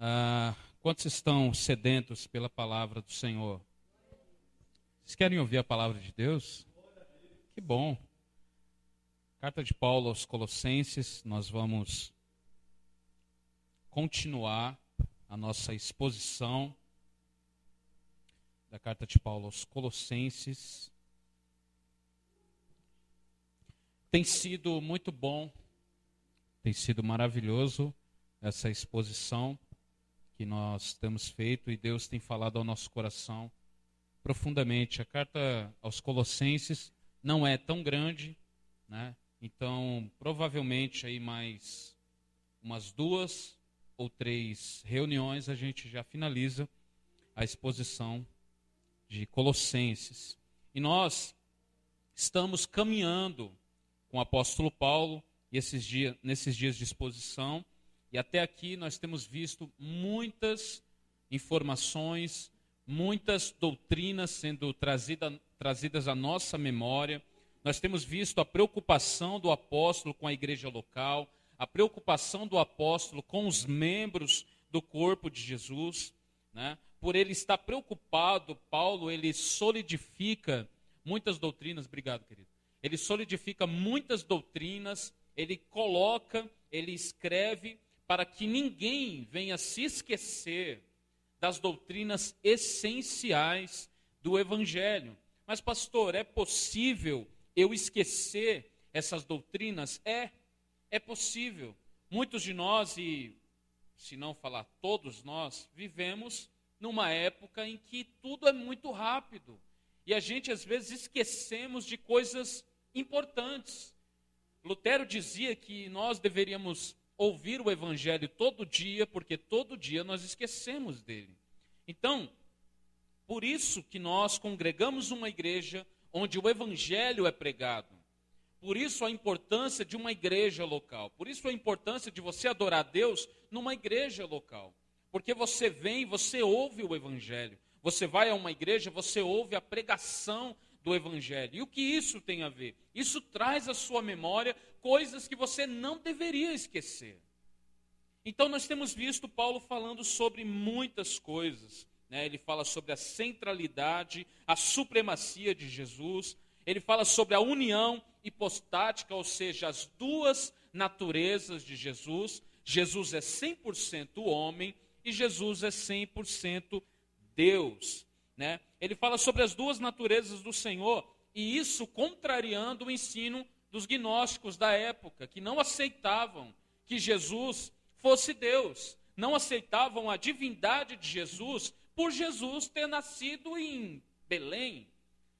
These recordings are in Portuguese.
Ah, quantos estão sedentos pela palavra do Senhor? Vocês querem ouvir a palavra de Deus? Que bom. Carta de Paulo aos Colossenses, nós vamos continuar a nossa exposição da carta de Paulo aos Colossenses. Tem sido muito bom, tem sido maravilhoso essa exposição que nós temos feito e Deus tem falado ao nosso coração profundamente. A carta aos Colossenses não é tão grande, né? Então, provavelmente aí mais umas duas ou três reuniões a gente já finaliza a exposição de Colossenses. E nós estamos caminhando com o apóstolo Paulo esses dias, nesses dias de exposição, e até aqui nós temos visto muitas informações, muitas doutrinas sendo trazida, trazidas à nossa memória. Nós temos visto a preocupação do apóstolo com a igreja local, a preocupação do apóstolo com os membros do corpo de Jesus, né? por ele estar preocupado, Paulo ele solidifica muitas doutrinas, obrigado querido, ele solidifica muitas doutrinas, ele coloca, ele escreve para que ninguém venha se esquecer das doutrinas essenciais do Evangelho. Mas, pastor, é possível eu esquecer essas doutrinas? É, é possível. Muitos de nós, e se não falar todos nós, vivemos numa época em que tudo é muito rápido. E a gente às vezes esquecemos de coisas importantes. Lutero dizia que nós deveríamos ouvir o Evangelho todo dia, porque todo dia nós esquecemos dele. Então, por isso que nós congregamos uma igreja onde o Evangelho é pregado. Por isso a importância de uma igreja local. Por isso a importância de você adorar a Deus numa igreja local. Porque você vem, você ouve o Evangelho. Você vai a uma igreja, você ouve a pregação do Evangelho. E o que isso tem a ver? Isso traz à sua memória coisas que você não deveria esquecer. Então, nós temos visto Paulo falando sobre muitas coisas. Né? Ele fala sobre a centralidade, a supremacia de Jesus. Ele fala sobre a união hipostática, ou seja, as duas naturezas de Jesus. Jesus é 100% homem e Jesus é 100% Deus. Né? Ele fala sobre as duas naturezas do Senhor, e isso contrariando o ensino dos gnósticos da época, que não aceitavam que Jesus fosse Deus, não aceitavam a divindade de Jesus por Jesus ter nascido em Belém,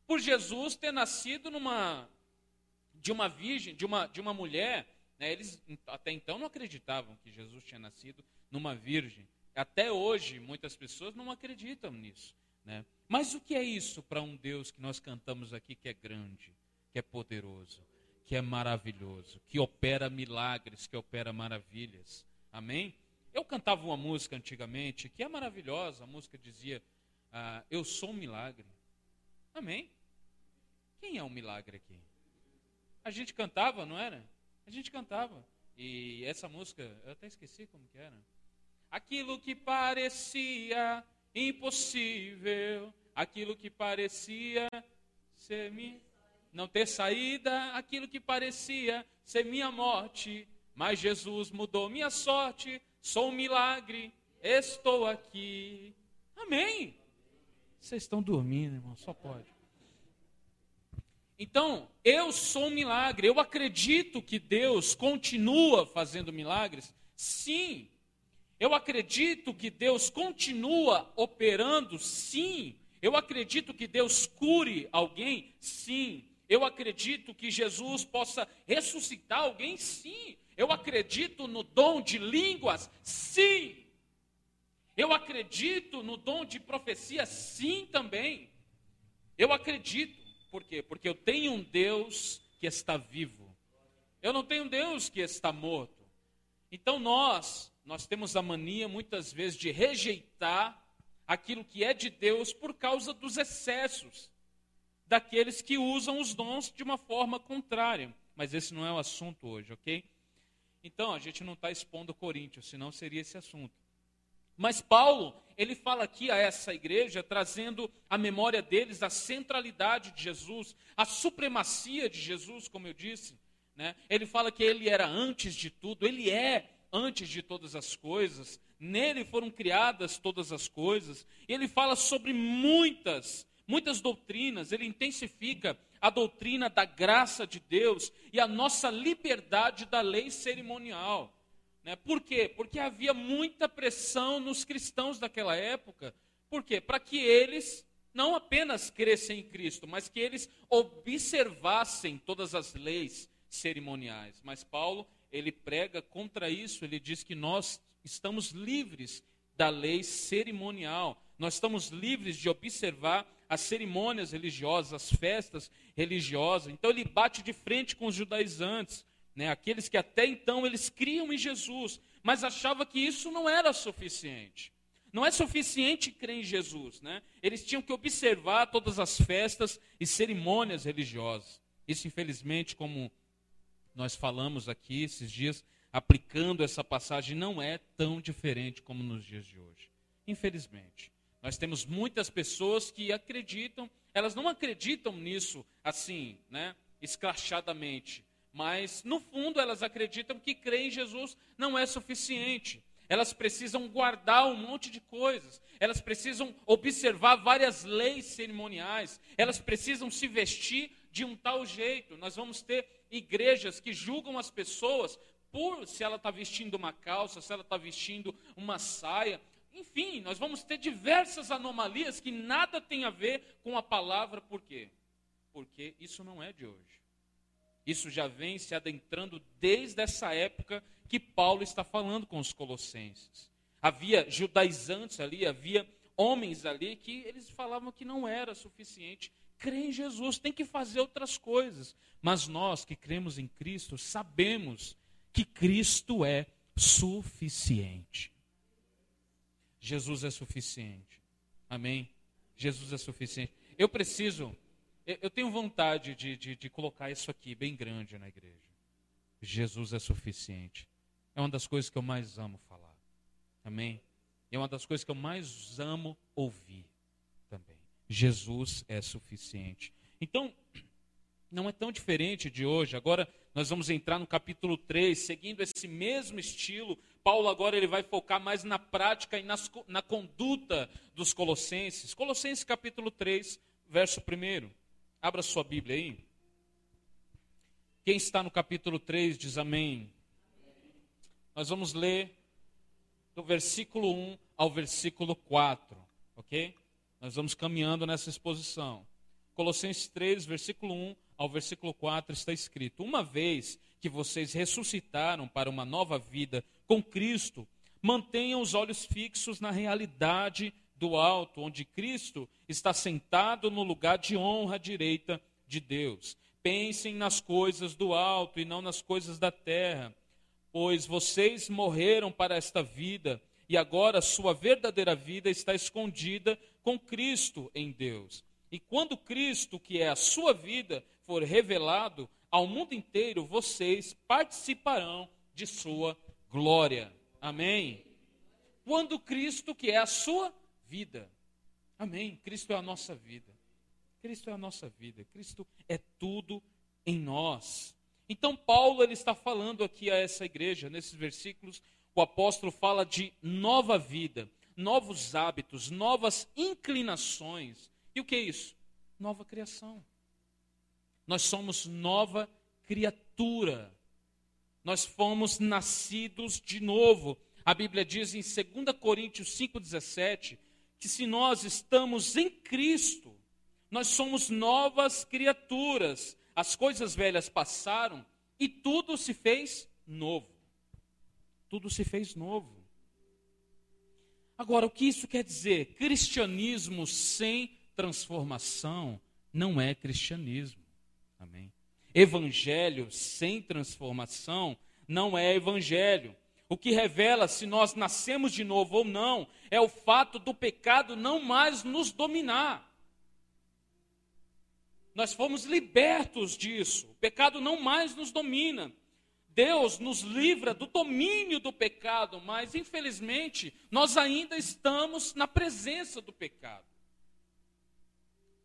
por Jesus ter nascido numa de uma virgem, de uma, de uma mulher. Né? Eles até então não acreditavam que Jesus tinha nascido numa virgem. Até hoje, muitas pessoas não acreditam nisso. Né? Mas o que é isso para um Deus que nós cantamos aqui que é grande, que é poderoso? Que é maravilhoso, que opera milagres, que opera maravilhas. Amém? Eu cantava uma música antigamente que é maravilhosa. A música dizia: ah, Eu sou um milagre. Amém? Quem é um milagre aqui? A gente cantava, não era? A gente cantava. E essa música, eu até esqueci como que era. Aquilo que parecia impossível, aquilo que parecia ser não ter saída, aquilo que parecia ser minha morte, mas Jesus mudou minha sorte, sou um milagre, estou aqui. Amém. Vocês estão dormindo, irmão, só pode. Então, eu sou um milagre, eu acredito que Deus continua fazendo milagres? Sim. Eu acredito que Deus continua operando? Sim. Eu acredito que Deus cure alguém? Sim. Eu acredito que Jesus possa ressuscitar alguém? Sim. Eu acredito no dom de línguas? Sim. Eu acredito no dom de profecia? Sim, também. Eu acredito. Por quê? Porque eu tenho um Deus que está vivo. Eu não tenho um Deus que está morto. Então nós, nós temos a mania muitas vezes de rejeitar aquilo que é de Deus por causa dos excessos daqueles que usam os dons de uma forma contrária. Mas esse não é o assunto hoje, ok? Então, a gente não está expondo Coríntios, senão seria esse assunto. Mas Paulo, ele fala aqui a essa igreja, trazendo à memória deles a centralidade de Jesus, a supremacia de Jesus, como eu disse. Né? Ele fala que ele era antes de tudo, ele é antes de todas as coisas, nele foram criadas todas as coisas. Ele fala sobre muitas, muitas doutrinas, ele intensifica a doutrina da graça de Deus e a nossa liberdade da lei cerimonial. Né? Por quê? Porque havia muita pressão nos cristãos daquela época. Por quê? Para que eles não apenas crescem em Cristo, mas que eles observassem todas as leis cerimoniais. Mas Paulo, ele prega contra isso, ele diz que nós estamos livres da lei cerimonial. Nós estamos livres de observar as cerimônias religiosas, as festas religiosas. Então ele bate de frente com os judaizantes, né? Aqueles que até então eles criam em Jesus, mas achava que isso não era suficiente. Não é suficiente crer em Jesus, né? Eles tinham que observar todas as festas e cerimônias religiosas. Isso, infelizmente, como nós falamos aqui esses dias, aplicando essa passagem, não é tão diferente como nos dias de hoje. Infelizmente. Nós temos muitas pessoas que acreditam, elas não acreditam nisso assim, né, escrachadamente, mas no fundo elas acreditam que crer em Jesus não é suficiente. Elas precisam guardar um monte de coisas, elas precisam observar várias leis cerimoniais, elas precisam se vestir de um tal jeito. Nós vamos ter igrejas que julgam as pessoas por se ela está vestindo uma calça, se ela está vestindo uma saia. Enfim, nós vamos ter diversas anomalias que nada tem a ver com a palavra, por quê? Porque isso não é de hoje. Isso já vem se adentrando desde essa época que Paulo está falando com os colossenses. Havia judaizantes ali, havia homens ali que eles falavam que não era suficiente crer em Jesus, tem que fazer outras coisas. Mas nós que cremos em Cristo sabemos que Cristo é suficiente. Jesus é suficiente. Amém? Jesus é suficiente. Eu preciso, eu tenho vontade de, de, de colocar isso aqui bem grande na igreja. Jesus é suficiente. É uma das coisas que eu mais amo falar. Amém? É uma das coisas que eu mais amo ouvir também. Jesus é suficiente. Então, não é tão diferente de hoje. Agora nós vamos entrar no capítulo 3, seguindo esse mesmo estilo. Paulo agora ele vai focar mais na prática e nas, na conduta dos colossenses. Colossenses capítulo 3, verso 1. Abra sua Bíblia aí. Quem está no capítulo 3 diz amém. Nós vamos ler do versículo 1 ao versículo 4, ok? Nós vamos caminhando nessa exposição. Colossenses 3, versículo 1 ao versículo 4 está escrito: Uma vez que vocês ressuscitaram para uma nova vida com Cristo, mantenham os olhos fixos na realidade do alto, onde Cristo está sentado no lugar de honra à direita de Deus. Pensem nas coisas do alto e não nas coisas da terra, pois vocês morreram para esta vida e agora sua verdadeira vida está escondida com Cristo em Deus. E quando Cristo, que é a sua vida, for revelado ao mundo inteiro, vocês participarão de sua glória. Amém? Quando Cristo, que é a sua vida. Amém? Cristo é a nossa vida. Cristo é a nossa vida. Cristo é tudo em nós. Então Paulo ele está falando aqui a essa igreja, nesses versículos, o apóstolo fala de nova vida, novos hábitos, novas inclinações. E o que é isso? Nova criação. Nós somos nova criatura. Nós fomos nascidos de novo. A Bíblia diz em 2 Coríntios 5,17 que se nós estamos em Cristo, nós somos novas criaturas. As coisas velhas passaram e tudo se fez novo. Tudo se fez novo. Agora, o que isso quer dizer? Cristianismo sem transformação não é cristianismo. Amém. Evangelho sem transformação não é evangelho. O que revela se nós nascemos de novo ou não é o fato do pecado não mais nos dominar. Nós fomos libertos disso. O pecado não mais nos domina. Deus nos livra do domínio do pecado, mas infelizmente nós ainda estamos na presença do pecado.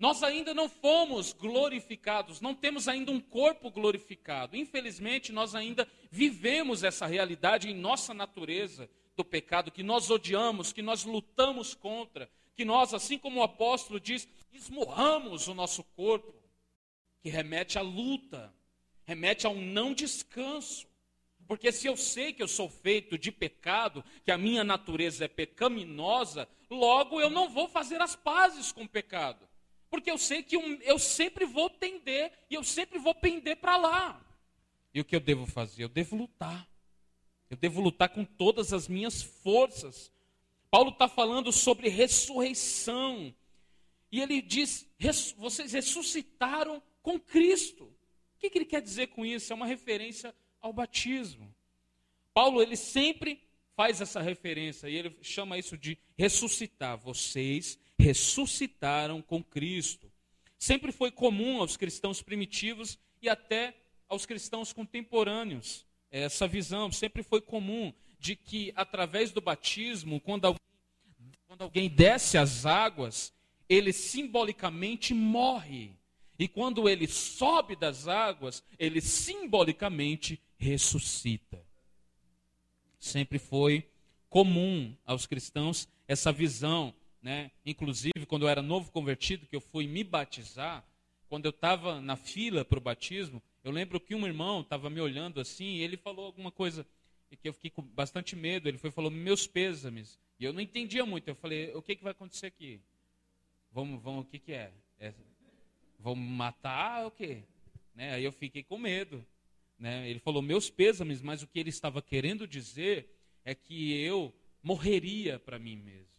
Nós ainda não fomos glorificados, não temos ainda um corpo glorificado. Infelizmente, nós ainda vivemos essa realidade em nossa natureza do pecado, que nós odiamos, que nós lutamos contra, que nós, assim como o apóstolo diz, esmurramos o nosso corpo, que remete à luta, remete a um não descanso. Porque se eu sei que eu sou feito de pecado, que a minha natureza é pecaminosa, logo eu não vou fazer as pazes com o pecado porque eu sei que eu sempre vou tender e eu sempre vou pender para lá. E o que eu devo fazer? Eu devo lutar. Eu devo lutar com todas as minhas forças. Paulo está falando sobre ressurreição. E ele diz: vocês ressuscitaram com Cristo. O que, que ele quer dizer com isso? É uma referência ao batismo. Paulo, ele sempre faz essa referência e ele chama isso de ressuscitar. Vocês ressuscitaram com Cristo. Sempre foi comum aos cristãos primitivos e até aos cristãos contemporâneos essa visão. Sempre foi comum de que através do batismo, quando alguém, quando alguém desce as águas, ele simbolicamente morre. E quando ele sobe das águas, ele simbolicamente ressuscita. Sempre foi comum aos cristãos essa visão né? Inclusive, quando eu era novo convertido, que eu fui me batizar, quando eu estava na fila para o batismo, eu lembro que um irmão estava me olhando assim e ele falou alguma coisa que eu fiquei com bastante medo. Ele foi falou meus pêsames e eu não entendia muito. Eu falei, o que, que vai acontecer aqui? Vamos, vamos, o que, que é? é vamos matar o quê? Né? Aí eu fiquei com medo. Né? Ele falou meus pêsames, mas o que ele estava querendo dizer é que eu morreria para mim mesmo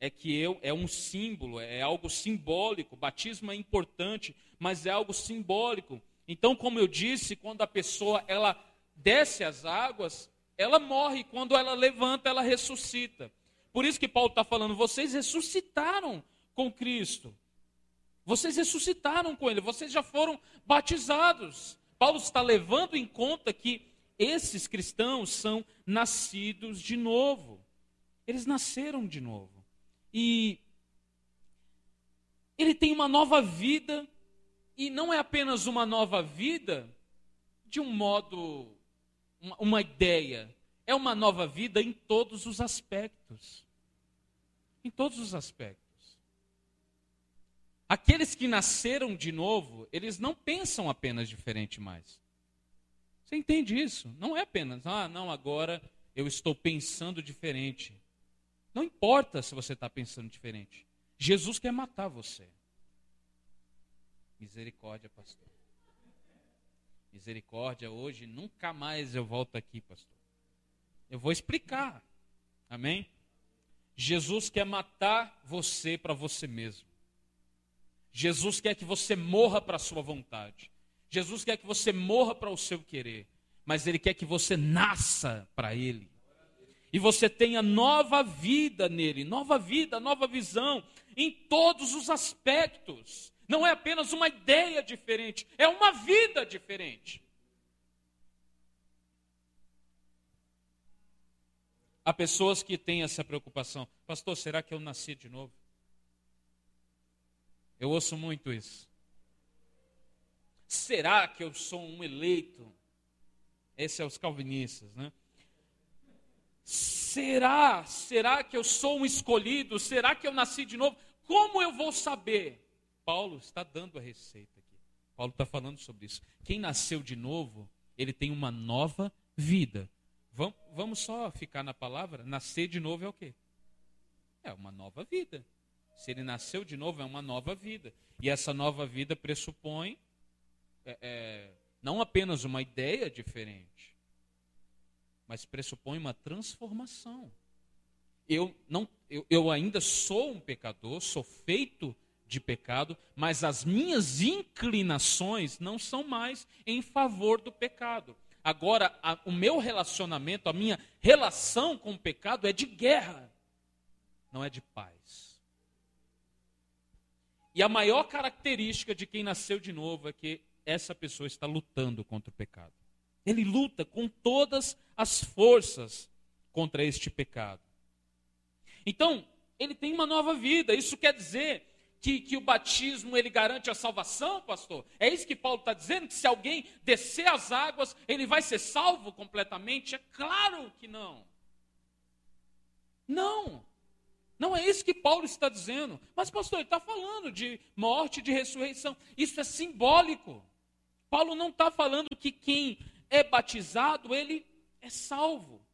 é que eu é um símbolo, é algo simbólico. batismo é importante, mas é algo simbólico. Então, como eu disse, quando a pessoa ela desce as águas, ela morre. Quando ela levanta, ela ressuscita. Por isso que Paulo está falando: vocês ressuscitaram com Cristo. Vocês ressuscitaram com Ele. Vocês já foram batizados. Paulo está levando em conta que esses cristãos são nascidos de novo. Eles nasceram de novo. E ele tem uma nova vida, e não é apenas uma nova vida de um modo, uma, ideia, é uma nova vida em todos os aspectos. Em todos os aspectos. Aqueles que nasceram de novo, eles não pensam apenas diferente mais. Você entende isso? Não é apenas, ah, não, agora eu estou pensando diferente. Não importa se você está pensando diferente. Jesus quer matar você. Misericórdia, pastor. Misericórdia, hoje nunca mais eu volto aqui, pastor. Eu vou explicar. Amém? Jesus quer matar você para você mesmo. Jesus quer que você morra para a sua vontade. Jesus quer que você morra para o seu querer. Mas Ele quer que você nasça para Ele e você tenha nova vida nele, nova vida, nova visão, em todos os aspectos. Não é apenas uma ideia diferente, é uma vida diferente. Há pessoas que têm essa preocupação. Pastor, será que eu nasci de novo? Eu ouço muito isso. Será que eu sou um eleito? Esse é os calvinistas, né? Será? Será que eu sou um escolhido? Será que eu nasci de novo? Como eu vou saber? Paulo está dando a receita aqui. Paulo está falando sobre isso. Quem nasceu de novo, ele tem uma nova vida. Vamos, só ficar na palavra? Nascer de novo é o quê? É uma nova vida. Se ele nasceu de novo, é uma nova vida. E essa nova vida pressupõe é, é, não apenas uma ideia diferente, mas pressupõe uma transformação. Eu, não, eu, eu ainda sou um pecador, sou feito de pecado, mas as minhas inclinações não são mais em favor do pecado. Agora, a, o meu relacionamento, a minha relação com o pecado é de guerra, não é de paz. E a maior característica de quem nasceu de novo é que essa pessoa está lutando contra o pecado. Ele luta com todas as forças contra este pecado. Então, ele tem uma nova vida. Isso quer dizer que, que o batismo ele garante a salvação, pastor? É isso que Paulo está dizendo? Que se alguém descer as águas, ele vai ser salvo completamente? É claro que não. Não. Não é isso que Paulo está dizendo. Mas, pastor, ele está falando de morte, de ressurreição. Isso é simbólico. Paulo não está falando que quem é batizado, ele é salvo.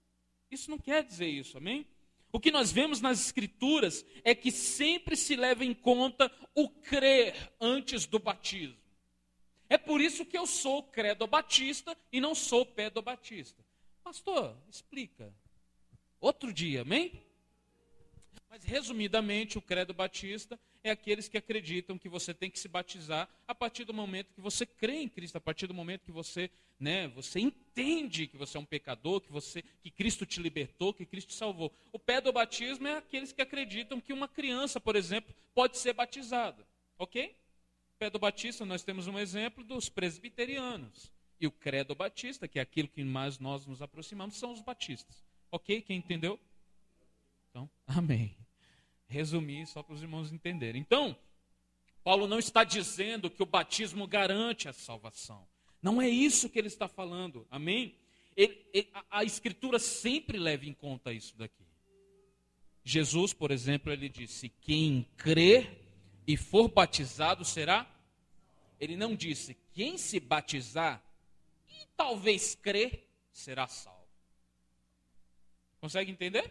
Isso não quer dizer isso, amém? O que nós vemos nas Escrituras é que sempre se leva em conta o crer antes do batismo. É por isso que eu sou credo batista e não sou pedobatista. Pastor, explica. Outro dia, amém? Mas, resumidamente, o credo batista é aqueles que acreditam que você tem que se batizar a partir do momento que você crê em Cristo, a partir do momento que você, né, você entende que você é um pecador, que você, que Cristo te libertou, que Cristo te salvou. O pedobatismo é aqueles que acreditam que uma criança, por exemplo, pode ser batizada, ok? Pedobatista, nós temos um exemplo dos presbiterianos. E o credo batista, que é aquilo que mais nós nos aproximamos, são os batistas. Ok? Quem entendeu? Então, amém resumir só para os irmãos entenderem. Então, Paulo não está dizendo que o batismo garante a salvação. Não é isso que ele está falando. Amém? Ele, ele, a, a Escritura sempre leva em conta isso daqui. Jesus, por exemplo, ele disse: Quem crer e for batizado será. Ele não disse: Quem se batizar e talvez crer será salvo. Consegue entender?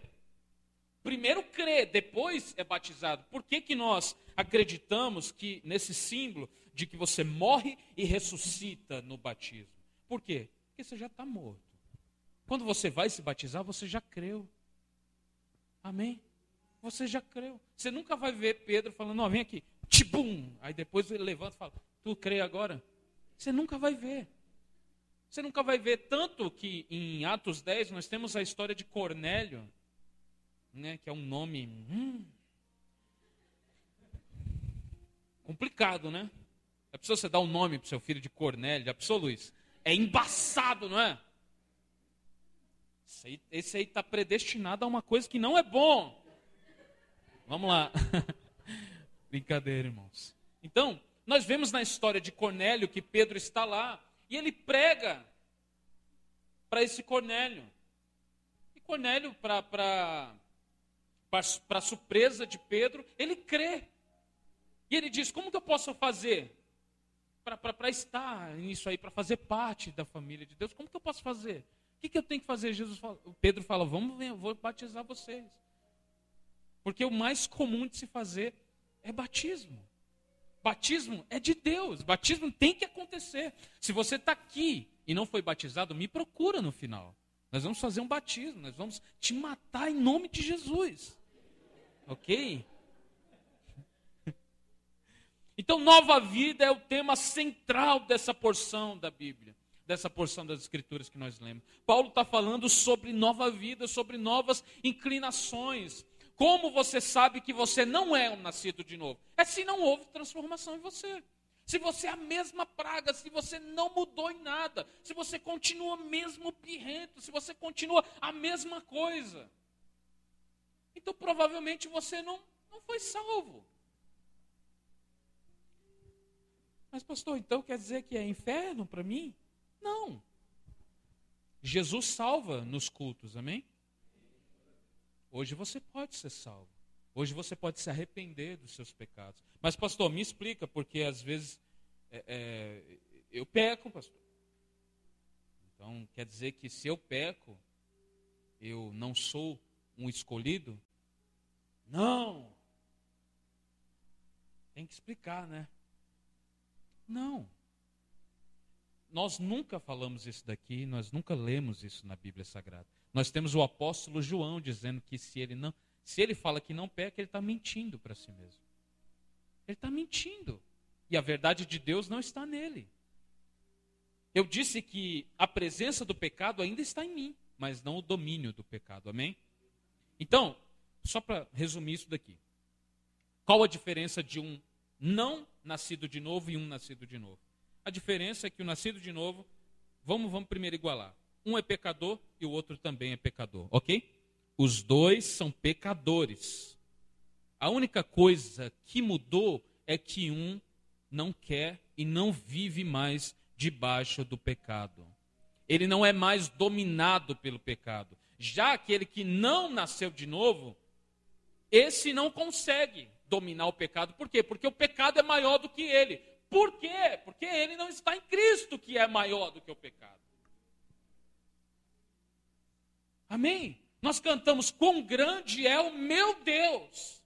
Primeiro crê, depois é batizado. Por que, que nós acreditamos que nesse símbolo de que você morre e ressuscita no batismo? Por quê? Porque você já está morto. Quando você vai se batizar, você já creu. Amém? Você já creu. Você nunca vai ver Pedro falando, não, vem aqui, tibum. Aí depois ele levanta e fala, tu crê agora? Você nunca vai ver. Você nunca vai ver. Tanto que em Atos 10 nós temos a história de Cornélio né, que é um nome hum, complicado, né? É preciso você dar um nome para seu filho de Cornélio, já pensou, Luiz? É embaçado, não é? Esse aí está predestinado a uma coisa que não é bom. Vamos lá. Brincadeira, irmãos. Então, nós vemos na história de Cornélio que Pedro está lá e ele prega para esse Cornélio. E Cornélio, para para surpresa de Pedro, ele crê. E ele diz: Como que eu posso fazer para estar nisso aí, para fazer parte da família de Deus? Como que eu posso fazer? O que, que eu tenho que fazer? Jesus fala, Pedro fala: Vamos eu vou batizar vocês. Porque o mais comum de se fazer é batismo. Batismo é de Deus. Batismo tem que acontecer. Se você está aqui e não foi batizado, me procura no final. Nós vamos fazer um batismo. Nós vamos te matar em nome de Jesus. Ok? Então, nova vida é o tema central dessa porção da Bíblia, dessa porção das Escrituras que nós lemos. Paulo está falando sobre nova vida, sobre novas inclinações. Como você sabe que você não é um nascido de novo? É se não houve transformação em você. Se você é a mesma praga, se você não mudou em nada, se você continua mesmo pirrento, se você continua a mesma coisa. Então provavelmente você não, não foi salvo. Mas, pastor, então quer dizer que é inferno para mim? Não. Jesus salva nos cultos, amém? Hoje você pode ser salvo. Hoje você pode se arrepender dos seus pecados. Mas, pastor, me explica, porque às vezes é, é, eu peco, pastor. Então, quer dizer que se eu peco, eu não sou um escolhido? Não. Tem que explicar, né? Não. Nós nunca falamos isso daqui, nós nunca lemos isso na Bíblia Sagrada. Nós temos o apóstolo João dizendo que se ele não, se ele fala que não peca, ele está mentindo para si mesmo. Ele está mentindo. E a verdade de Deus não está nele. Eu disse que a presença do pecado ainda está em mim, mas não o domínio do pecado. Amém? Então, só para resumir isso daqui. Qual a diferença de um não nascido de novo e um nascido de novo? A diferença é que o nascido de novo vamos, vamos primeiro igualar. Um é pecador e o outro também é pecador, ok? Os dois são pecadores. A única coisa que mudou é que um não quer e não vive mais debaixo do pecado. Ele não é mais dominado pelo pecado. Já aquele que não nasceu de novo, esse não consegue dominar o pecado. Por quê? Porque o pecado é maior do que ele. Por quê? Porque ele não está em Cristo, que é maior do que o pecado. Amém? Nós cantamos: Quão grande é o meu Deus!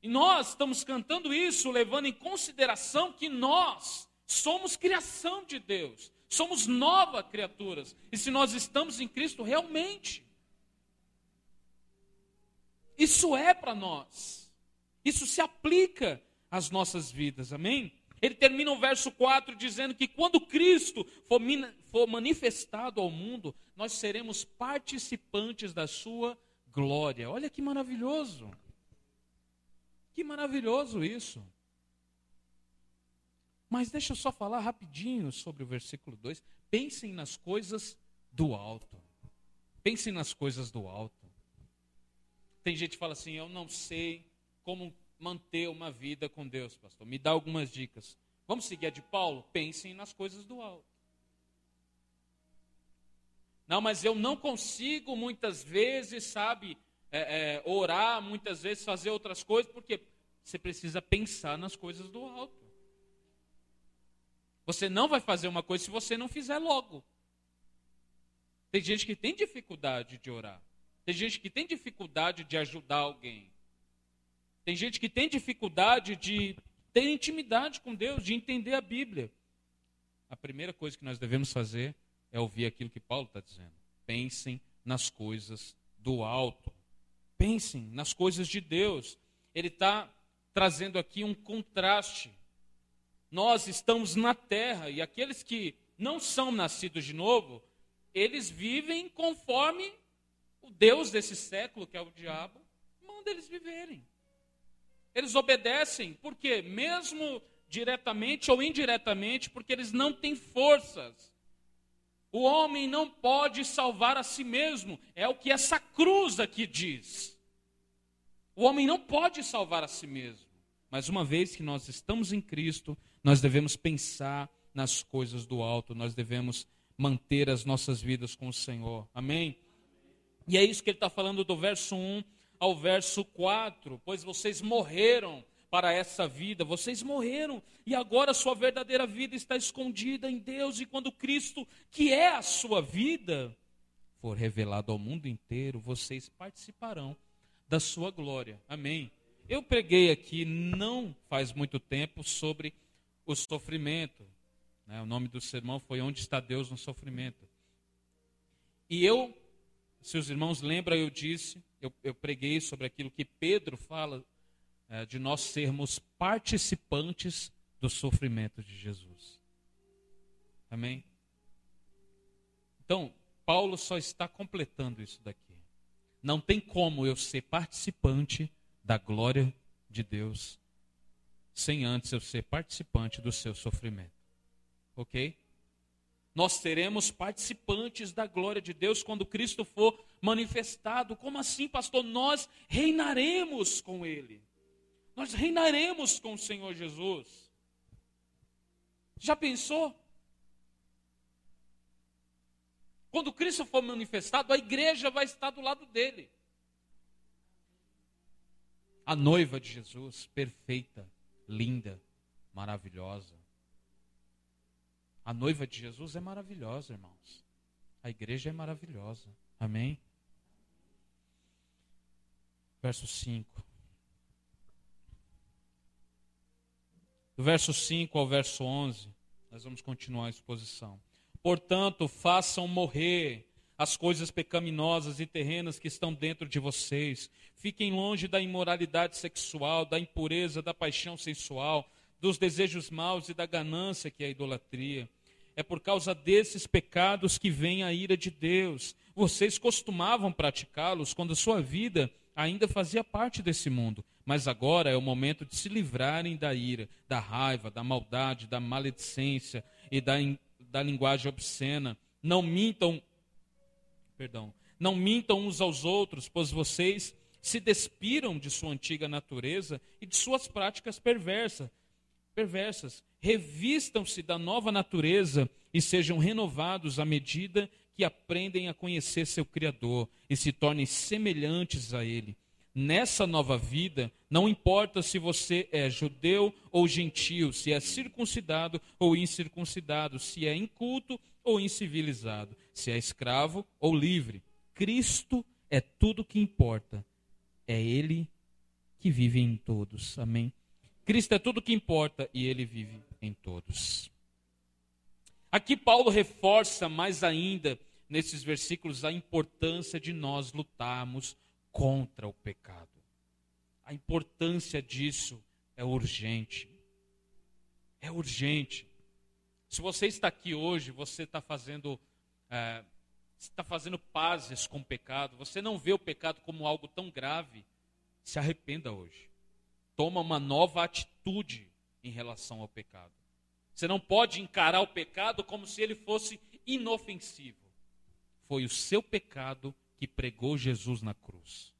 E nós estamos cantando isso levando em consideração que nós somos criação de Deus, somos novas criaturas. E se nós estamos em Cristo, realmente, isso é para nós, isso se aplica às nossas vidas, amém? Ele termina o verso 4 dizendo que quando Cristo for, for manifestado ao mundo, nós seremos participantes da sua glória. Olha que maravilhoso! Que maravilhoso isso! Mas deixa eu só falar rapidinho sobre o versículo 2. Pensem nas coisas do alto. Pensem nas coisas do alto. Tem gente que fala assim: eu não sei como manter uma vida com Deus, pastor. Me dá algumas dicas. Vamos seguir a de Paulo? Pensem nas coisas do alto. Não, mas eu não consigo muitas vezes, sabe, é, é, orar, muitas vezes fazer outras coisas, porque você precisa pensar nas coisas do alto. Você não vai fazer uma coisa se você não fizer logo. Tem gente que tem dificuldade de orar. Tem gente que tem dificuldade de ajudar alguém. Tem gente que tem dificuldade de ter intimidade com Deus, de entender a Bíblia. A primeira coisa que nós devemos fazer é ouvir aquilo que Paulo está dizendo. Pensem nas coisas do alto. Pensem nas coisas de Deus. Ele está trazendo aqui um contraste. Nós estamos na terra e aqueles que não são nascidos de novo, eles vivem conforme o Deus desse século, que é o diabo, manda eles viverem. Eles obedecem, porque mesmo diretamente ou indiretamente, porque eles não têm forças. O homem não pode salvar a si mesmo, é o que essa cruz aqui diz. O homem não pode salvar a si mesmo. Mas uma vez que nós estamos em Cristo, nós devemos pensar nas coisas do alto, nós devemos manter as nossas vidas com o Senhor. Amém? E é isso que ele está falando do verso 1 ao verso 4: Pois vocês morreram para essa vida, vocês morreram e agora sua verdadeira vida está escondida em Deus, e quando Cristo, que é a sua vida, for revelado ao mundo inteiro, vocês participarão da sua glória. Amém. Eu preguei aqui não faz muito tempo sobre o sofrimento. Né? O nome do sermão foi Onde está Deus no Sofrimento. E eu, se os irmãos lembram, eu disse eu, eu preguei sobre aquilo que Pedro fala é, de nós sermos participantes do sofrimento de Jesus. Amém? Então, Paulo só está completando isso daqui. Não tem como eu ser participante da glória de Deus sem antes eu ser participante do seu sofrimento. Ok? Nós seremos participantes da glória de Deus quando Cristo for manifestado. Como assim, pastor? Nós reinaremos com Ele. Nós reinaremos com o Senhor Jesus. Já pensou? Quando Cristo for manifestado, a igreja vai estar do lado dele. A noiva de Jesus, perfeita, linda, maravilhosa. A noiva de Jesus é maravilhosa, irmãos. A igreja é maravilhosa. Amém? Verso 5. Do verso 5 ao verso 11, nós vamos continuar a exposição. Portanto, façam morrer as coisas pecaminosas e terrenas que estão dentro de vocês. Fiquem longe da imoralidade sexual, da impureza, da paixão sensual, dos desejos maus e da ganância que é a idolatria. É por causa desses pecados que vem a ira de Deus. Vocês costumavam praticá-los quando a sua vida ainda fazia parte desse mundo. Mas agora é o momento de se livrarem da ira, da raiva, da maldade, da maledicência e da, da linguagem obscena. Não mintam, perdão, não mintam uns aos outros, pois vocês se despiram de sua antiga natureza e de suas práticas perversas. Perversas. Revistam-se da nova natureza e sejam renovados à medida que aprendem a conhecer seu Criador e se tornem semelhantes a Ele. Nessa nova vida, não importa se você é judeu ou gentil, se é circuncidado ou incircuncidado, se é inculto ou incivilizado, se é escravo ou livre. Cristo é tudo que importa. É Ele que vive em todos. Amém. Cristo é tudo que importa e Ele vive em todos. Aqui Paulo reforça mais ainda nesses versículos a importância de nós lutarmos contra o pecado. A importância disso é urgente. É urgente. Se você está aqui hoje, você está fazendo, é, está fazendo pazes com o pecado, você não vê o pecado como algo tão grave, se arrependa hoje. Toma uma nova atitude em relação ao pecado. Você não pode encarar o pecado como se ele fosse inofensivo. Foi o seu pecado que pregou Jesus na cruz.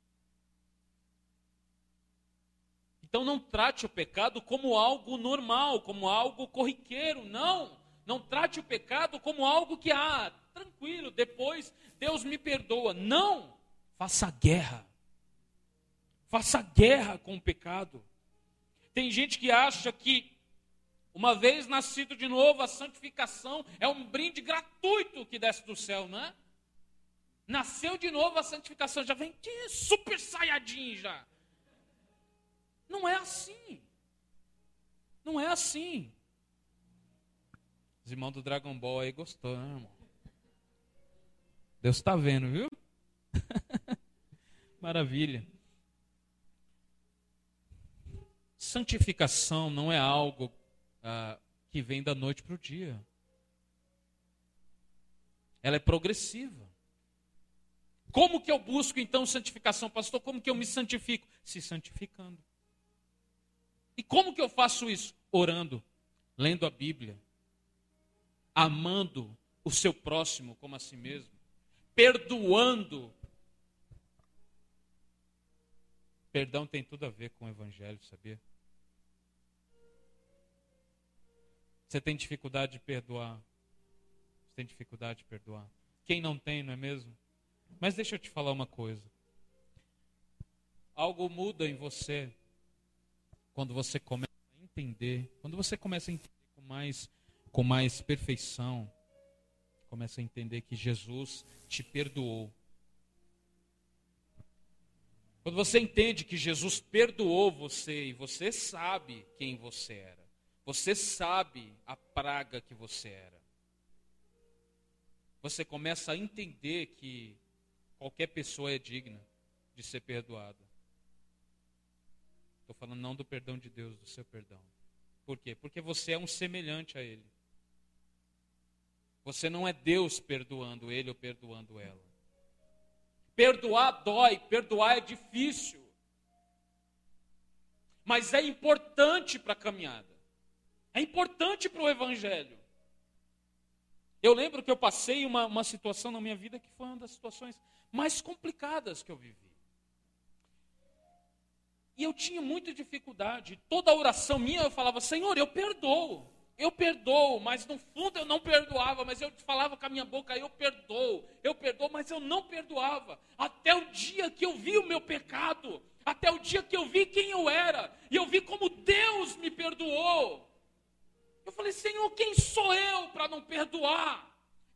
Então não trate o pecado como algo normal, como algo corriqueiro. Não. Não trate o pecado como algo que, ah, tranquilo, depois Deus me perdoa. Não. Faça guerra. Faça guerra com o pecado. Tem gente que acha que uma vez nascido de novo, a santificação é um brinde gratuito que desce do céu, não é? Nasceu de novo, a santificação já vem super saiadinho já. Não é assim. Não é assim. Os irmãos do Dragon Ball aí gostou, né, irmão? Deus está vendo, viu? Maravilha. Santificação não é algo ah, que vem da noite para o dia. Ela é progressiva. Como que eu busco então santificação, pastor? Como que eu me santifico? Se santificando. E como que eu faço isso? Orando, lendo a Bíblia, amando o seu próximo como a si mesmo, perdoando. Perdão tem tudo a ver com o evangelho, sabia? Você tem dificuldade de perdoar. Você tem dificuldade de perdoar. Quem não tem, não é mesmo? Mas deixa eu te falar uma coisa. Algo muda em você quando você começa a entender, quando você começa a entender com mais, com mais perfeição, começa a entender que Jesus te perdoou. Quando você entende que Jesus perdoou você e você sabe quem você era. Você sabe a praga que você era. Você começa a entender que qualquer pessoa é digna de ser perdoada. Estou falando não do perdão de Deus, do seu perdão. Por quê? Porque você é um semelhante a Ele. Você não é Deus perdoando Ele ou perdoando ela. Perdoar dói, perdoar é difícil. Mas é importante para a caminhada. É importante para o Evangelho. Eu lembro que eu passei uma, uma situação na minha vida que foi uma das situações mais complicadas que eu vivi. E eu tinha muita dificuldade. Toda oração minha eu falava, Senhor, eu perdoo. Eu perdoo, mas no fundo eu não perdoava, mas eu falava com a minha boca, eu perdoo, eu perdoo, mas eu não perdoava. Até o dia que eu vi o meu pecado, até o dia que eu vi quem eu era, e eu vi como Deus me perdoou. Eu falei, Senhor, quem sou eu para não perdoar?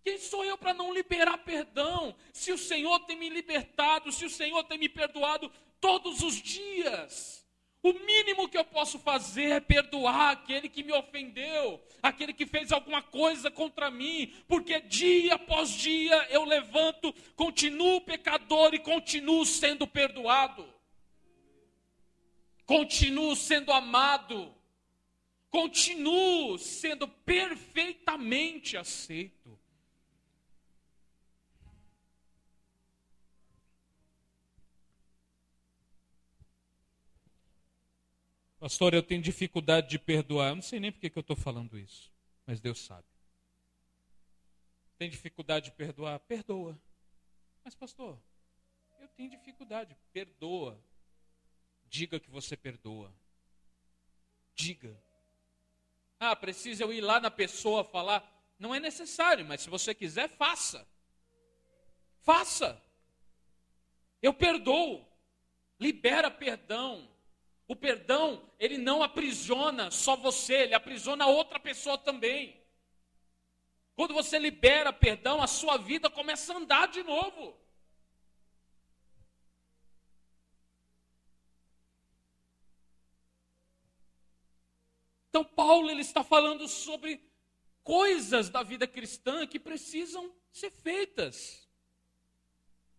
Quem sou eu para não liberar perdão? Se o Senhor tem me libertado, se o Senhor tem me perdoado todos os dias. O mínimo que eu posso fazer é perdoar aquele que me ofendeu, aquele que fez alguma coisa contra mim, porque dia após dia eu levanto, continuo pecador e continuo sendo perdoado, continuo sendo amado continuo sendo perfeitamente aceito. Pastor, eu tenho dificuldade de perdoar. Eu não sei nem por que eu estou falando isso, mas Deus sabe. Tem dificuldade de perdoar? Perdoa. Mas, pastor, eu tenho dificuldade. Perdoa. Diga que você perdoa. Diga. Ah, precisa eu ir lá na pessoa falar? Não é necessário, mas se você quiser, faça. Faça. Eu perdoo. Libera perdão. O perdão, ele não aprisiona só você, ele aprisiona outra pessoa também. Quando você libera perdão, a sua vida começa a andar de novo. Então Paulo ele está falando sobre coisas da vida cristã que precisam ser feitas.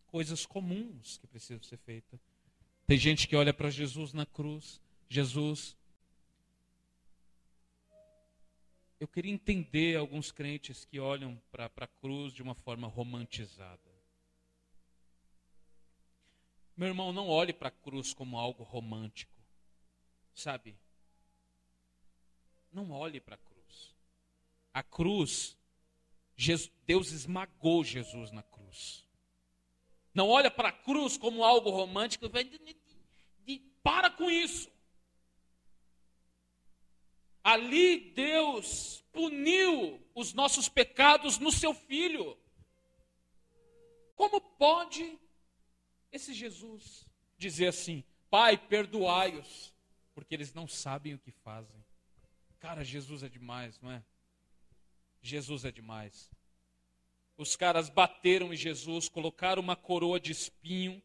Coisas comuns que precisam ser feitas. Tem gente que olha para Jesus na cruz. Jesus. Eu queria entender alguns crentes que olham para a cruz de uma forma romantizada. Meu irmão, não olhe para a cruz como algo romântico. Sabe? Não olhe para a cruz. A cruz, Deus esmagou Jesus na cruz. Não olha para a cruz como algo romântico. Para com isso. Ali Deus puniu os nossos pecados no seu filho. Como pode esse Jesus dizer assim: Pai, perdoai-os, porque eles não sabem o que fazem? Cara, Jesus é demais, não é? Jesus é demais. Os caras bateram em Jesus, colocaram uma coroa de espinho,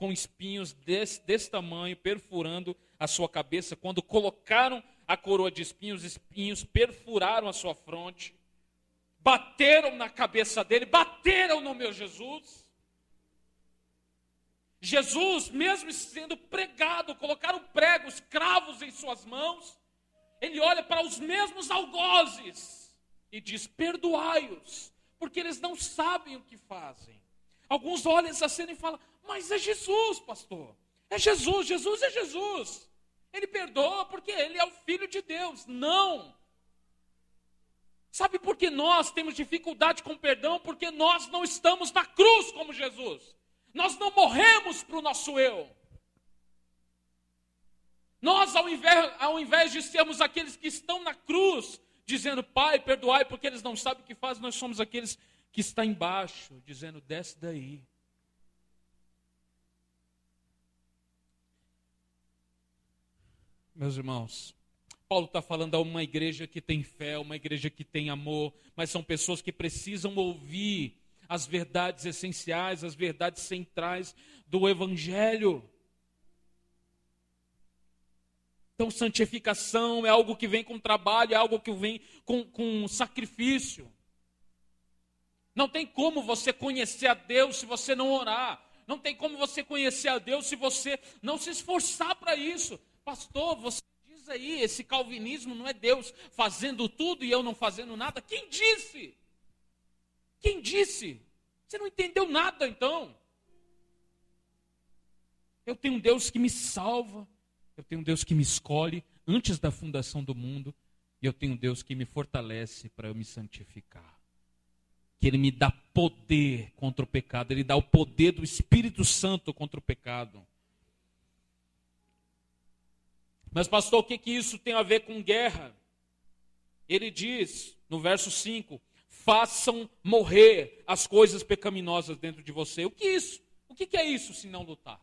com espinhos desse, desse tamanho, perfurando a sua cabeça. Quando colocaram a coroa de espinhos, os espinhos perfuraram a sua fronte, bateram na cabeça dele, bateram no meu Jesus. Jesus, mesmo sendo pregado, colocaram pregos, cravos em suas mãos, ele olha para os mesmos algozes e diz: Perdoai-os, porque eles não sabem o que fazem. Alguns olham essa cena e falam: Mas é Jesus, pastor. É Jesus, Jesus é Jesus. Ele perdoa porque ele é o filho de Deus. Não. Sabe por que nós temos dificuldade com perdão? Porque nós não estamos na cruz como Jesus. Nós não morremos para o nosso eu. Nós, ao invés, ao invés de sermos aqueles que estão na cruz, dizendo, Pai, perdoai, porque eles não sabem o que fazem, nós somos aqueles que estão embaixo, dizendo, desce daí. Meus irmãos, Paulo está falando a uma igreja que tem fé, uma igreja que tem amor, mas são pessoas que precisam ouvir as verdades essenciais, as verdades centrais do Evangelho. Então, santificação é algo que vem com trabalho, é algo que vem com, com sacrifício. Não tem como você conhecer a Deus se você não orar. Não tem como você conhecer a Deus se você não se esforçar para isso. Pastor, você diz aí, esse calvinismo não é Deus fazendo tudo e eu não fazendo nada. Quem disse? Quem disse? Você não entendeu nada então. Eu tenho um Deus que me salva, eu tenho um Deus que me escolhe antes da fundação do mundo. E eu tenho um Deus que me fortalece para eu me santificar. Que Ele me dá poder contra o pecado. Ele dá o poder do Espírito Santo contra o pecado. Mas, pastor, o que, que isso tem a ver com guerra? Ele diz, no verso 5: façam morrer as coisas pecaminosas dentro de você. O que é isso? O que, é isso se não lutar?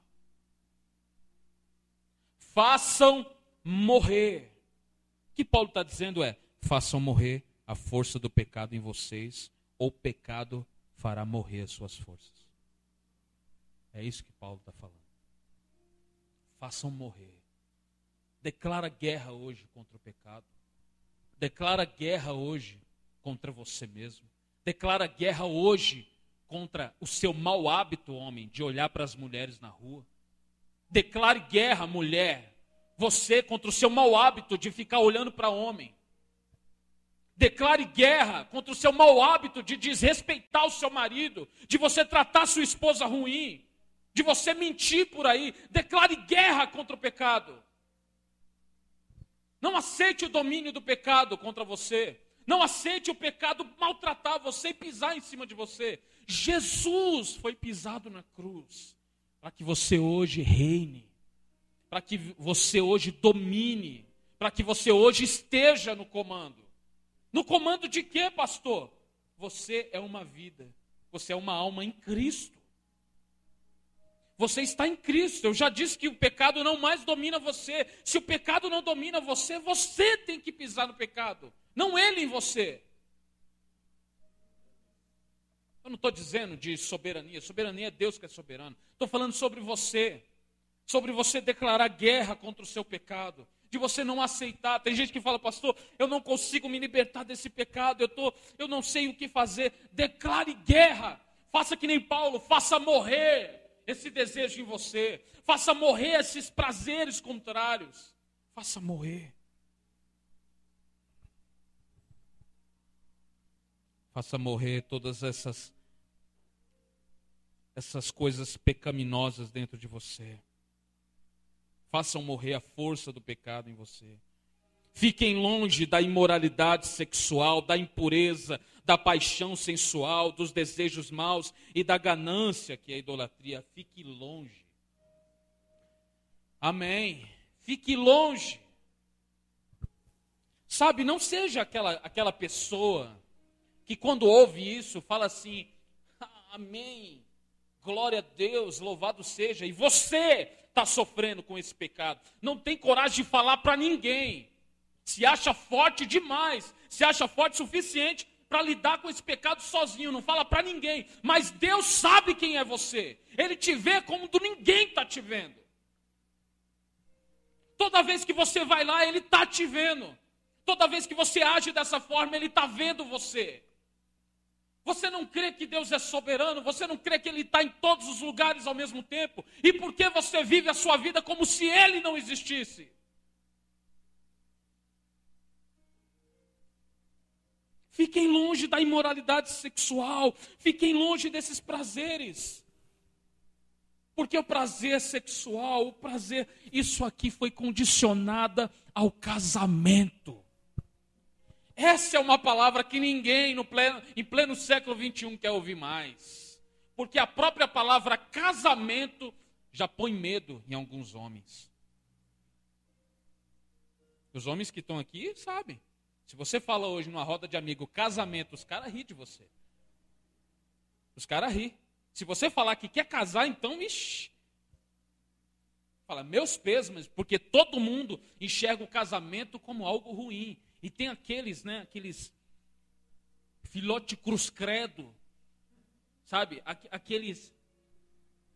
façam morrer. O que Paulo está dizendo é: façam morrer a força do pecado em vocês, ou o pecado fará morrer as suas forças. É isso que Paulo está falando. Façam morrer. Declara guerra hoje contra o pecado. Declara guerra hoje contra você mesmo. Declara guerra hoje contra o seu mau hábito, homem, de olhar para as mulheres na rua. Declare guerra, mulher, você contra o seu mau hábito de ficar olhando para homem. Declare guerra contra o seu mau hábito de desrespeitar o seu marido, de você tratar sua esposa ruim, de você mentir por aí. Declare guerra contra o pecado. Não aceite o domínio do pecado contra você. Não aceite o pecado maltratar você e pisar em cima de você. Jesus foi pisado na cruz para que você hoje reine, para que você hoje domine, para que você hoje esteja no comando. No comando de quê, pastor? Você é uma vida, você é uma alma em Cristo. Você está em Cristo. Eu já disse que o pecado não mais domina você. Se o pecado não domina você, você tem que pisar no pecado, não ele em você. Eu não estou dizendo de soberania, soberania é Deus que é soberano. Estou falando sobre você, sobre você declarar guerra contra o seu pecado, de você não aceitar. Tem gente que fala, pastor, eu não consigo me libertar desse pecado, eu, tô, eu não sei o que fazer. Declare guerra, faça que nem Paulo, faça morrer esse desejo em você. Faça morrer esses prazeres contrários. Faça morrer. Faça morrer todas essas essas coisas pecaminosas dentro de você. Façam morrer a força do pecado em você. Fiquem longe da imoralidade sexual, da impureza, da paixão sensual, dos desejos maus e da ganância, que é a idolatria. Fique longe. Amém. Fique longe. Sabe, não seja aquela, aquela pessoa que quando ouve isso fala assim: Amém, glória a Deus, louvado seja, e você está sofrendo com esse pecado. Não tem coragem de falar para ninguém. Se acha forte demais, se acha forte o suficiente para lidar com esse pecado sozinho, não fala para ninguém, mas Deus sabe quem é você. Ele te vê como ninguém está te vendo. Toda vez que você vai lá, ele está te vendo. Toda vez que você age dessa forma, ele está vendo você. Você não crê que Deus é soberano? Você não crê que Ele está em todos os lugares ao mesmo tempo? E por que você vive a sua vida como se Ele não existisse? Fiquem longe da imoralidade sexual. Fiquem longe desses prazeres. Porque o prazer sexual, o prazer, isso aqui foi condicionada ao casamento. Essa é uma palavra que ninguém no pleno, em pleno século 21 quer ouvir mais. Porque a própria palavra casamento já põe medo em alguns homens. Os homens que estão aqui sabem. Se você fala hoje numa roda de amigo casamento, os caras ri de você. Os caras ri. Se você falar que quer casar, então, ixi. Fala, meus pêsames, porque todo mundo enxerga o casamento como algo ruim. E tem aqueles, né, aqueles filote cruz credo, sabe? Aqueles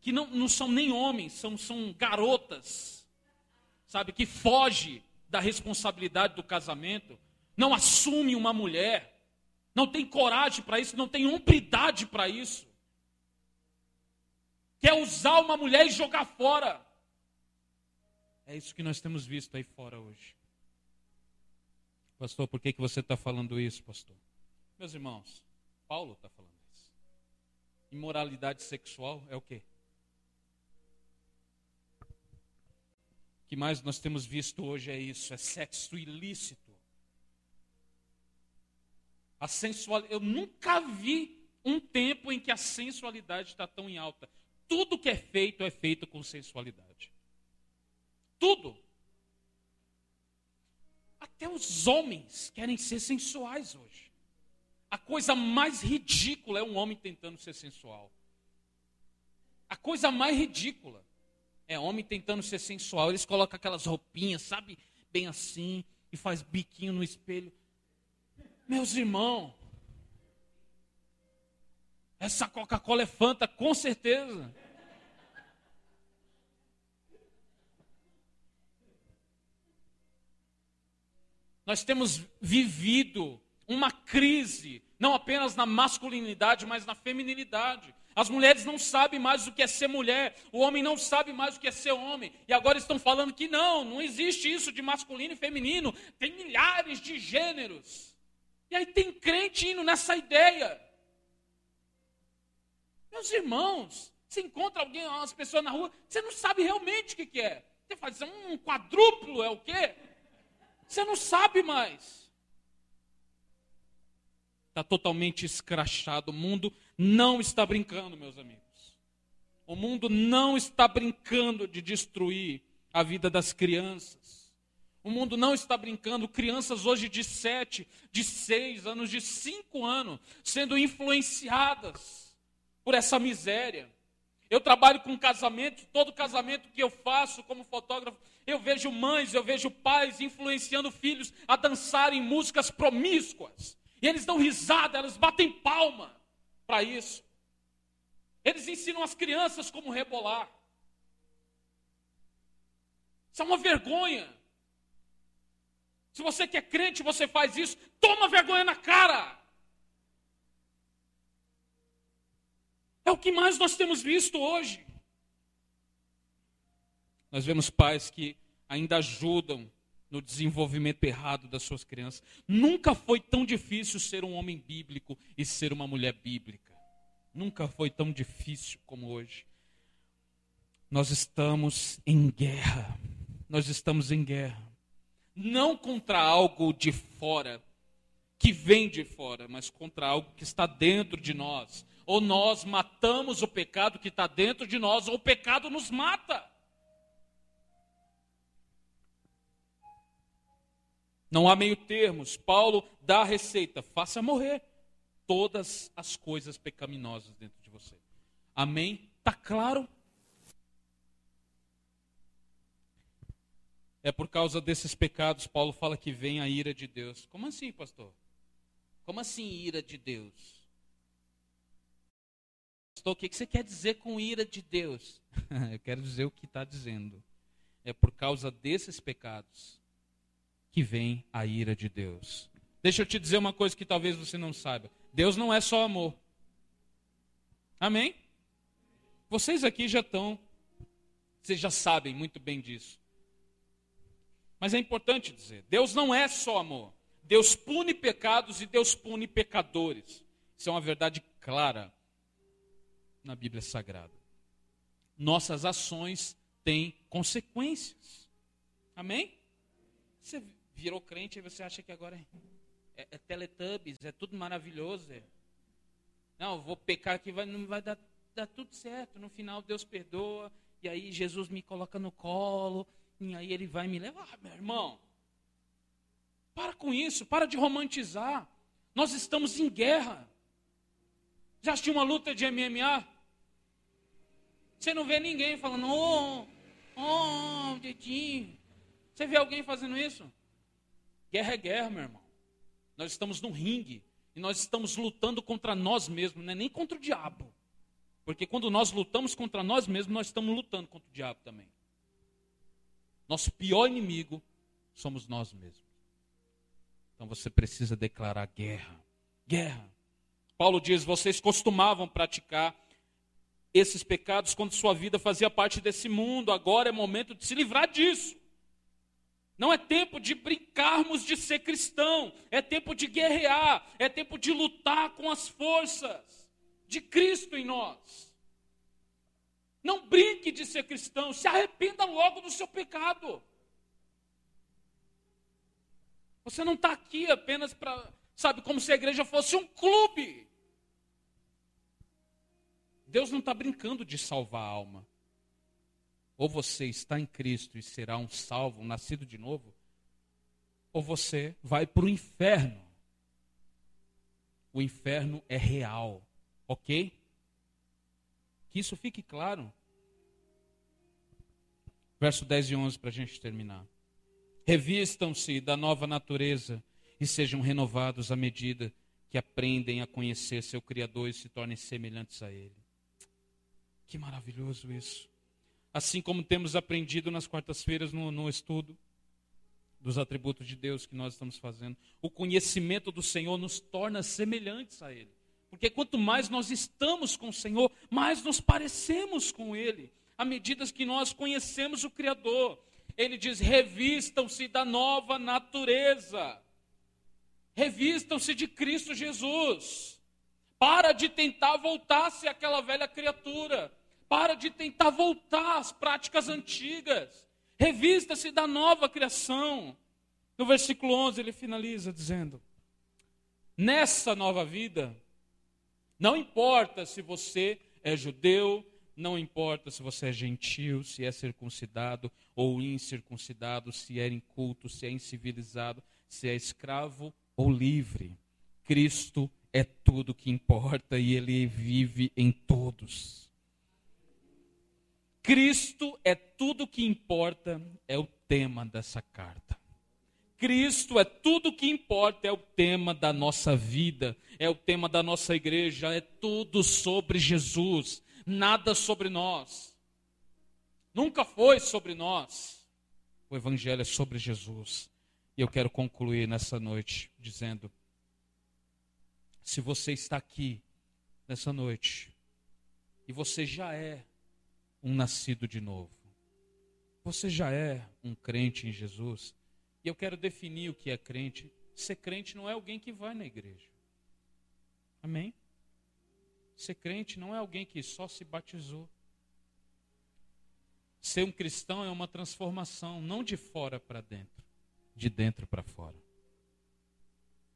que não, não são nem homens, são, são garotas, sabe? Que foge da responsabilidade do casamento não assume uma mulher, não tem coragem para isso, não tem hombridade para isso. Quer usar uma mulher e jogar fora. É isso que nós temos visto aí fora hoje. Pastor, por que, que você está falando isso, pastor? Meus irmãos, Paulo está falando isso. Imoralidade sexual é o quê? O que mais nós temos visto hoje é isso, é sexo ilícito. A sensual, eu nunca vi um tempo em que a sensualidade está tão em alta. Tudo que é feito é feito com sensualidade. Tudo. Até os homens querem ser sensuais hoje. A coisa mais ridícula é um homem tentando ser sensual. A coisa mais ridícula é homem tentando ser sensual. Eles colocam aquelas roupinhas, sabe, bem assim, e faz biquinho no espelho. Meus irmãos, essa Coca-Cola é Fanta, com certeza. Nós temos vivido uma crise, não apenas na masculinidade, mas na feminilidade. As mulheres não sabem mais o que é ser mulher, o homem não sabe mais o que é ser homem. E agora estão falando que não, não existe isso de masculino e feminino, tem milhares de gêneros. E aí tem crente indo nessa ideia. Meus irmãos, você encontra alguém, umas pessoas na rua, você não sabe realmente o que, que é. Você faz um quadrúplo é o quê? Você não sabe mais. está totalmente escrachado. O mundo não está brincando, meus amigos. O mundo não está brincando de destruir a vida das crianças. O mundo não está brincando, crianças hoje de 7, de 6 anos, de 5 anos, sendo influenciadas por essa miséria. Eu trabalho com casamento, todo casamento que eu faço como fotógrafo, eu vejo mães, eu vejo pais influenciando filhos a dançarem músicas promíscuas. E eles dão risada, elas batem palma para isso. Eles ensinam as crianças como rebolar. Isso é uma vergonha. Se você que é crente, você faz isso, toma vergonha na cara. É o que mais nós temos visto hoje. Nós vemos pais que ainda ajudam no desenvolvimento errado das suas crianças. Nunca foi tão difícil ser um homem bíblico e ser uma mulher bíblica. Nunca foi tão difícil como hoje. Nós estamos em guerra. Nós estamos em guerra. Não contra algo de fora, que vem de fora, mas contra algo que está dentro de nós ou nós matamos o pecado que está dentro de nós, ou o pecado nos mata. Não há meio termos. Paulo dá a receita: faça morrer todas as coisas pecaminosas dentro de você. Amém? Está claro? É por causa desses pecados, Paulo fala que vem a ira de Deus. Como assim, pastor? Como assim ira de Deus? Pastor, o que você quer dizer com ira de Deus? Eu quero dizer o que está dizendo. É por causa desses pecados que vem a ira de Deus. Deixa eu te dizer uma coisa que talvez você não saiba. Deus não é só amor. Amém? Vocês aqui já estão, vocês já sabem muito bem disso. Mas é importante dizer: Deus não é só amor. Deus pune pecados e Deus pune pecadores. Isso é uma verdade clara na Bíblia Sagrada. Nossas ações têm consequências. Amém? Você virou crente e você acha que agora é, é, é Teletubbies, é tudo maravilhoso. É. Não, vou pecar aqui, vai, não vai dar, dar tudo certo. No final Deus perdoa, e aí Jesus me coloca no colo, e aí ele vai me levar. Meu irmão, para com isso, para de romantizar. Nós estamos em guerra. Já assistiu uma luta de MMA? Você não vê ninguém falando, oh, oh, dedinho. Você vê alguém fazendo isso? Guerra é guerra, meu irmão. Nós estamos num ringue e nós estamos lutando contra nós mesmos, não é nem contra o diabo. Porque quando nós lutamos contra nós mesmos, nós estamos lutando contra o diabo também. Nosso pior inimigo somos nós mesmos. Então você precisa declarar guerra. Guerra. Paulo diz: vocês costumavam praticar esses pecados quando sua vida fazia parte desse mundo. Agora é momento de se livrar disso. Não é tempo de brincarmos de ser cristão, é tempo de guerrear, é tempo de lutar com as forças de Cristo em nós. Não brinque de ser cristão, se arrependa logo do seu pecado. Você não está aqui apenas para, sabe, como se a igreja fosse um clube. Deus não está brincando de salvar a alma. Ou você está em Cristo e será um salvo, um nascido de novo, ou você vai para o inferno. O inferno é real, ok? Que isso fique claro. Verso 10 e 11 para a gente terminar. Revistam-se da nova natureza e sejam renovados à medida que aprendem a conhecer seu Criador e se tornem semelhantes a Ele. Que maravilhoso isso. Assim como temos aprendido nas quartas-feiras no, no estudo dos atributos de Deus que nós estamos fazendo, o conhecimento do Senhor nos torna semelhantes a Ele. Porque quanto mais nós estamos com o Senhor, mais nos parecemos com Ele. À medida que nós conhecemos o Criador, Ele diz: revistam-se da nova natureza, revistam-se de Cristo Jesus. Para de tentar voltar-se àquela velha criatura. Para de tentar voltar às práticas antigas. Revista-se da nova criação. No versículo 11 ele finaliza dizendo: nessa nova vida, não importa se você é judeu, não importa se você é gentil, se é circuncidado ou incircuncidado, se é inculto, se é incivilizado, se é escravo ou livre. Cristo é tudo que importa e ele vive em todos. Cristo é tudo que importa, é o tema dessa carta. Cristo é tudo que importa, é o tema da nossa vida, é o tema da nossa igreja, é tudo sobre Jesus, nada sobre nós. Nunca foi sobre nós. O Evangelho é sobre Jesus. E eu quero concluir nessa noite dizendo: se você está aqui nessa noite e você já é um nascido de novo, você já é um crente em Jesus, e eu quero definir o que é crente. Ser crente não é alguém que vai na igreja. Amém? Ser crente não é alguém que só se batizou. Ser um cristão é uma transformação, não de fora para dentro, de dentro para fora.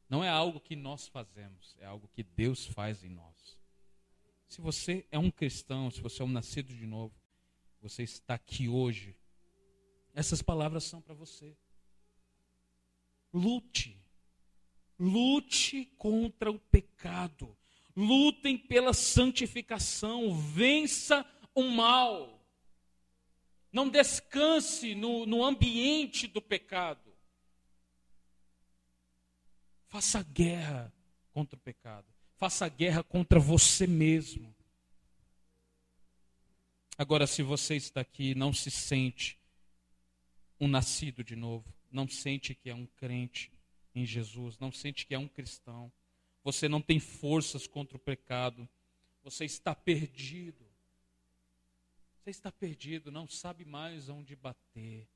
Não é algo que nós fazemos, é algo que Deus faz em nós. Se você é um cristão, se você é um nascido de novo, você está aqui hoje, essas palavras são para você. Lute. Lute contra o pecado. Lutem pela santificação. Vença o mal. Não descanse no, no ambiente do pecado. Faça guerra contra o pecado. Faça guerra contra você mesmo. Agora, se você está aqui e não se sente um nascido de novo, não sente que é um crente em Jesus, não sente que é um cristão, você não tem forças contra o pecado, você está perdido. Você está perdido, não sabe mais onde bater,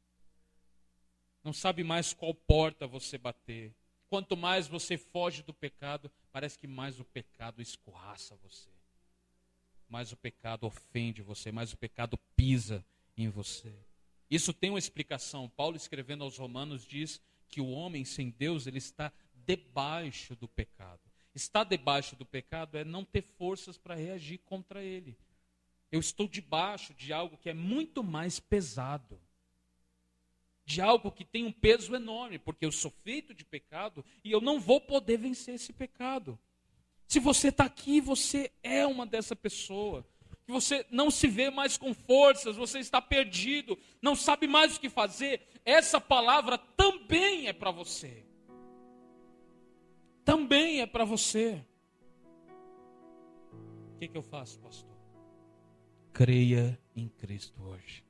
não sabe mais qual porta você bater. Quanto mais você foge do pecado, parece que mais o pecado escorraça você, mais o pecado ofende você, mais o pecado pisa em você. Isso tem uma explicação. Paulo escrevendo aos Romanos diz que o homem sem Deus ele está debaixo do pecado. Estar debaixo do pecado é não ter forças para reagir contra ele. Eu estou debaixo de algo que é muito mais pesado. De algo que tem um peso enorme, porque eu sou feito de pecado e eu não vou poder vencer esse pecado. Se você está aqui, você é uma dessa pessoa você não se vê mais com forças, você está perdido, não sabe mais o que fazer, essa palavra também é para você. Também é para você. O que, que eu faço, pastor? Creia em Cristo hoje.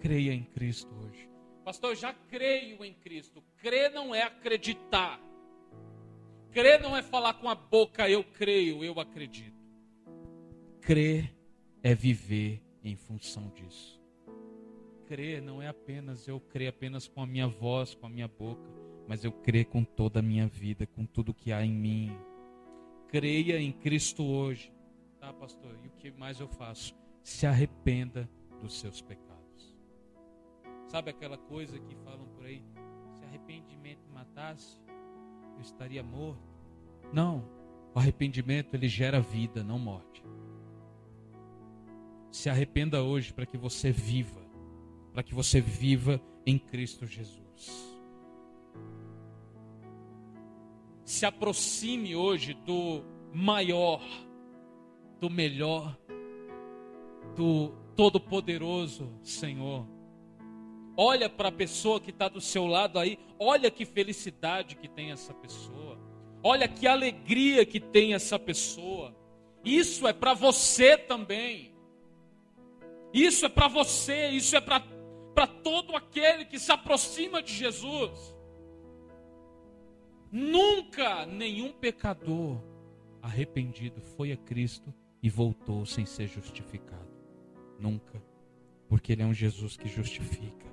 Creia em Cristo hoje. Pastor, eu já creio em Cristo. Crer não é acreditar. Crer não é falar com a boca, eu creio, eu acredito. Crer é viver em função disso. Crer não é apenas eu crer apenas com a minha voz, com a minha boca, mas eu crer com toda a minha vida, com tudo que há em mim. Creia em Cristo hoje. Tá, pastor? E o que mais eu faço? Se arrependa dos seus pecados. Sabe aquela coisa que falam por aí? Se arrependimento matasse, eu estaria morto. Não. O arrependimento ele gera vida, não morte. Se arrependa hoje para que você viva, para que você viva em Cristo Jesus. Se aproxime hoje do maior, do melhor, do todo-poderoso Senhor. Olha para a pessoa que está do seu lado aí, olha que felicidade que tem essa pessoa, olha que alegria que tem essa pessoa. Isso é para você também. Isso é para você, isso é para todo aquele que se aproxima de Jesus. Nunca nenhum pecador arrependido foi a Cristo e voltou sem ser justificado. Nunca. Porque Ele é um Jesus que justifica.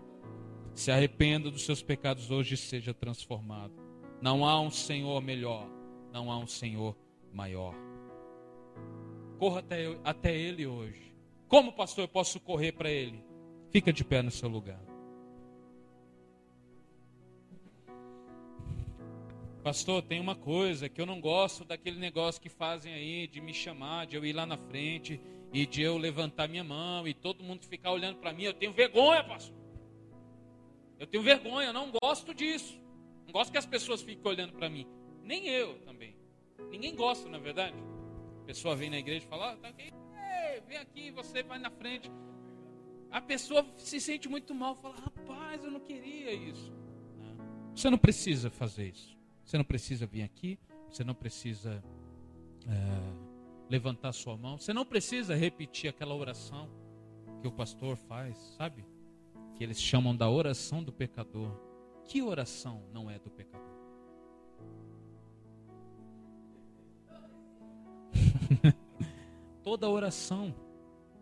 Se arrependa dos seus pecados hoje e seja transformado. Não há um Senhor melhor, não há um Senhor maior. Corra até, até Ele hoje como, pastor, eu posso correr para ele? Fica de pé no seu lugar. Pastor, tem uma coisa que eu não gosto daquele negócio que fazem aí de me chamar, de eu ir lá na frente e de eu levantar minha mão e todo mundo ficar olhando para mim. Eu tenho vergonha, pastor. Eu tenho vergonha, eu não gosto disso. Não gosto que as pessoas fiquem olhando para mim. Nem eu também. Ninguém gosta, na é verdade. A pessoa vem na igreja e fala: ah, tá aqui, Vem aqui, você vai na frente. A pessoa se sente muito mal, fala: rapaz, eu não queria isso. Você não precisa fazer isso. Você não precisa vir aqui. Você não precisa é, levantar sua mão. Você não precisa repetir aquela oração que o pastor faz, sabe? Que eles chamam da oração do pecador. Que oração não é do pecador? Toda oração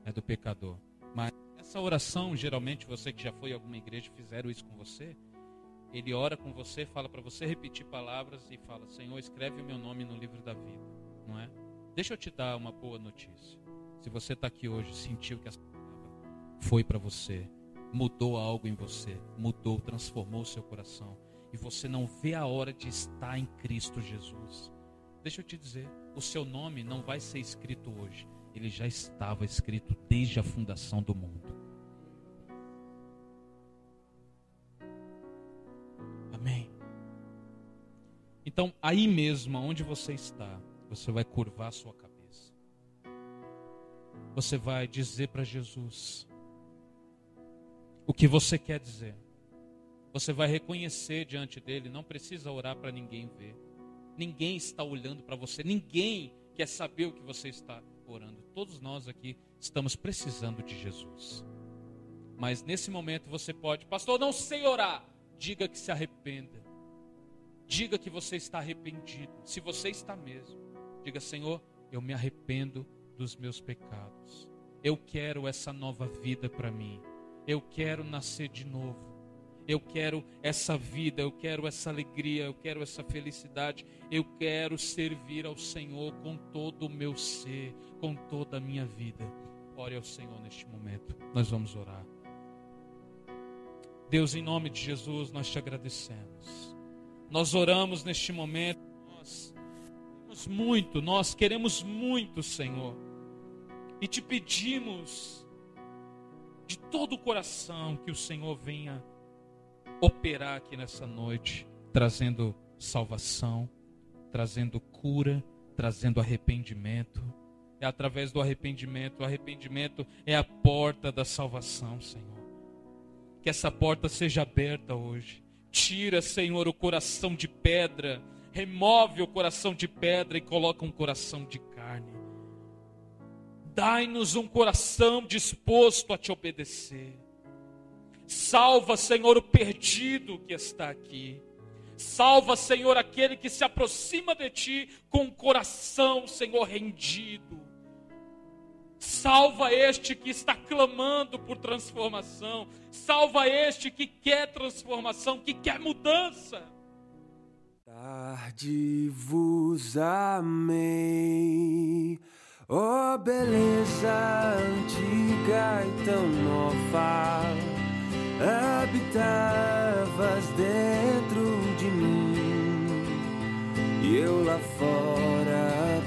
é do pecador. Mas essa oração, geralmente, você que já foi a alguma igreja fizeram isso com você. Ele ora com você, fala para você repetir palavras e fala: Senhor, escreve o meu nome no livro da vida. Não é? Deixa eu te dar uma boa notícia. Se você está aqui hoje, sentiu que essa palavra foi para você, mudou algo em você, mudou, transformou o seu coração, e você não vê a hora de estar em Cristo Jesus. Deixa eu te dizer, o seu nome não vai ser escrito hoje, ele já estava escrito desde a fundação do mundo. Amém. Então, aí mesmo, onde você está, você vai curvar sua cabeça. Você vai dizer para Jesus o que você quer dizer. Você vai reconhecer diante dele, não precisa orar para ninguém ver. Ninguém está olhando para você, ninguém quer saber o que você está orando. Todos nós aqui estamos precisando de Jesus. Mas nesse momento você pode, pastor, não sei orar. Diga que se arrependa. Diga que você está arrependido. Se você está mesmo, diga, Senhor, eu me arrependo dos meus pecados. Eu quero essa nova vida para mim. Eu quero nascer de novo. Eu quero essa vida, eu quero essa alegria, eu quero essa felicidade. Eu quero servir ao Senhor com todo o meu ser, com toda a minha vida. Ore ao Senhor neste momento. Nós vamos orar. Deus, em nome de Jesus, nós te agradecemos. Nós oramos neste momento. Nós queremos muito, nós queremos muito, Senhor. E te pedimos de todo o coração que o Senhor venha operar aqui nessa noite, trazendo salvação, trazendo cura, trazendo arrependimento. É através do arrependimento, o arrependimento é a porta da salvação, Senhor. Que essa porta seja aberta hoje. Tira, Senhor, o coração de pedra, remove o coração de pedra e coloca um coração de carne. Dai-nos um coração disposto a te obedecer. Salva, Senhor, o perdido que está aqui. Salva, Senhor, aquele que se aproxima de ti com o coração, Senhor, rendido. Salva este que está clamando por transformação. Salva este que quer transformação, que quer mudança. Tarde vos amei, oh beleza antiga e tão nova habitabas dentro de mim e eu lá fora